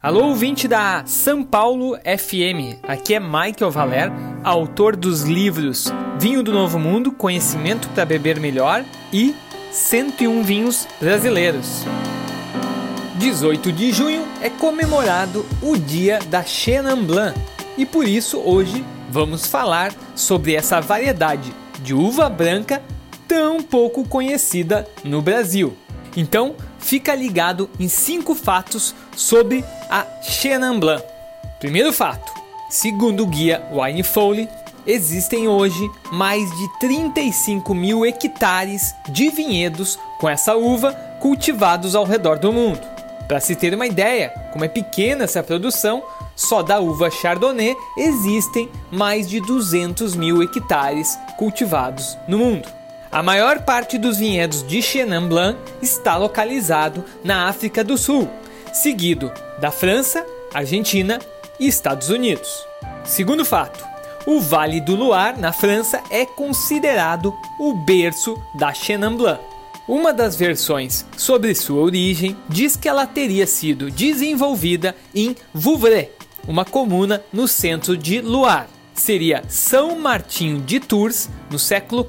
Alô, ouvinte da São Paulo FM. Aqui é Michael Valer, autor dos livros Vinho do Novo Mundo, Conhecimento para Beber Melhor e 101 Vinhos Brasileiros. 18 de junho é comemorado o dia da Chenin Blanc e por isso hoje vamos falar sobre essa variedade de uva branca tão pouco conhecida no Brasil. Então, fica ligado em cinco fatos sobre a Chenin Blanc. Primeiro fato: segundo o guia Wine Foley, existem hoje mais de 35 mil hectares de vinhedos com essa uva cultivados ao redor do mundo. Para se ter uma ideia, como é pequena essa produção, só da uva Chardonnay existem mais de 200 mil hectares cultivados no mundo. A maior parte dos vinhedos de Chenin Blanc está localizado na África do Sul, seguido da França, Argentina e Estados Unidos. Segundo fato, o Vale do Loire, na França, é considerado o berço da Chenin Blanc. Uma das versões sobre sua origem diz que ela teria sido desenvolvida em Vouvray, uma comuna no centro de Loire seria São Martinho de Tours, no século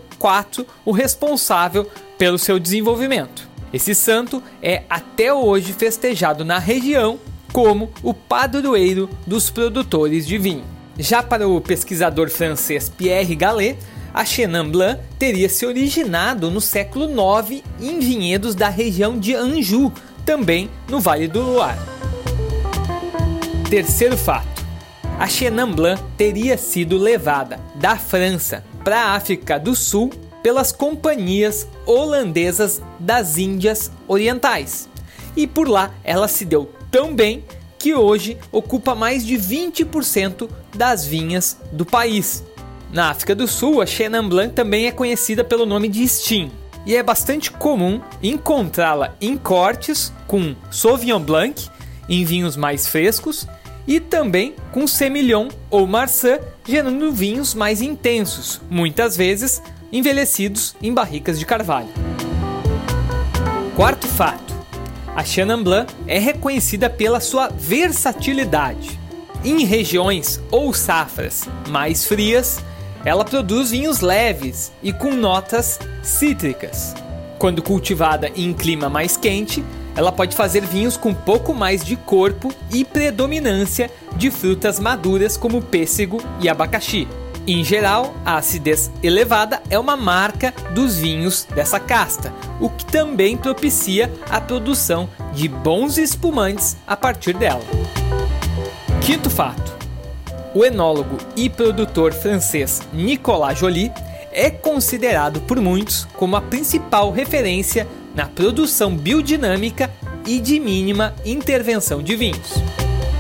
O responsável pelo seu desenvolvimento. Esse santo é até hoje festejado na região como o padroeiro dos produtores de vinho. Já para o pesquisador francês Pierre Gallet, a Chenin Blanc teria se originado no século IX em vinhedos da região de Anjou, também no Vale do Loire. Terceiro fato: a Chenin Blanc teria sido levada da França para a África do Sul pelas companhias holandesas das Índias Orientais. E por lá ela se deu tão bem que hoje ocupa mais de 20% das vinhas do país. Na África do Sul, a Chenin Blanc também é conhecida pelo nome de Stim, e é bastante comum encontrá-la em cortes com Sauvignon Blanc, em vinhos mais frescos, e também com Semillon ou Marsan, gerando vinhos mais intensos, muitas vezes envelhecidos em barricas de carvalho. Quarto fato: a Chenin Blanc é reconhecida pela sua versatilidade. Em regiões ou safras mais frias, ela produz vinhos leves e com notas cítricas. Quando cultivada em clima mais quente, ela pode fazer vinhos com pouco mais de corpo e predominância de frutas maduras como pêssego e abacaxi. Em geral, a acidez elevada é uma marca dos vinhos dessa casta, o que também propicia a produção de bons espumantes a partir dela. Quinto fato: o enólogo e produtor francês Nicolas Joly é considerado por muitos como a principal referência na produção biodinâmica e de mínima intervenção de vinhos.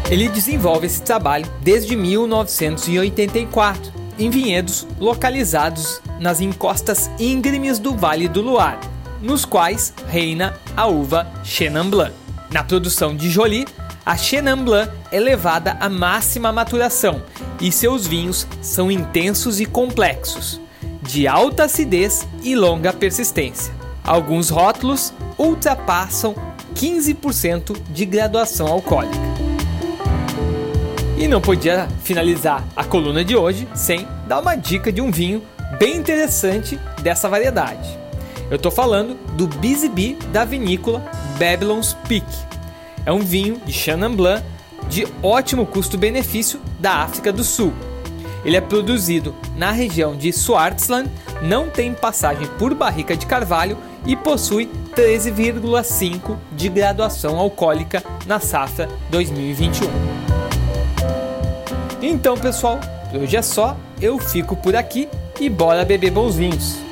Ele desenvolve esse trabalho desde 1984 em vinhedos localizados nas encostas íngremes do Vale do Loire, nos quais reina a uva Chenin Blanc. Na produção de Joly, a Chenin Blanc é levada à máxima maturação e seus vinhos são intensos e complexos, de alta acidez e longa persistência. Alguns rótulos ultrapassam 15% de graduação alcoólica. E não podia finalizar a coluna de hoje sem dar uma dica de um vinho bem interessante dessa variedade. Eu estou falando do Busy da vinícola Babylon's Peak. É um vinho de Chenin Blanc de ótimo custo-benefício da África do Sul. Ele é produzido na região de Swartland, não tem passagem por barrica de carvalho e possui 13,5 de graduação alcoólica na safra 2021. Então, pessoal, hoje é só, eu fico por aqui e bora beber bons vinhos.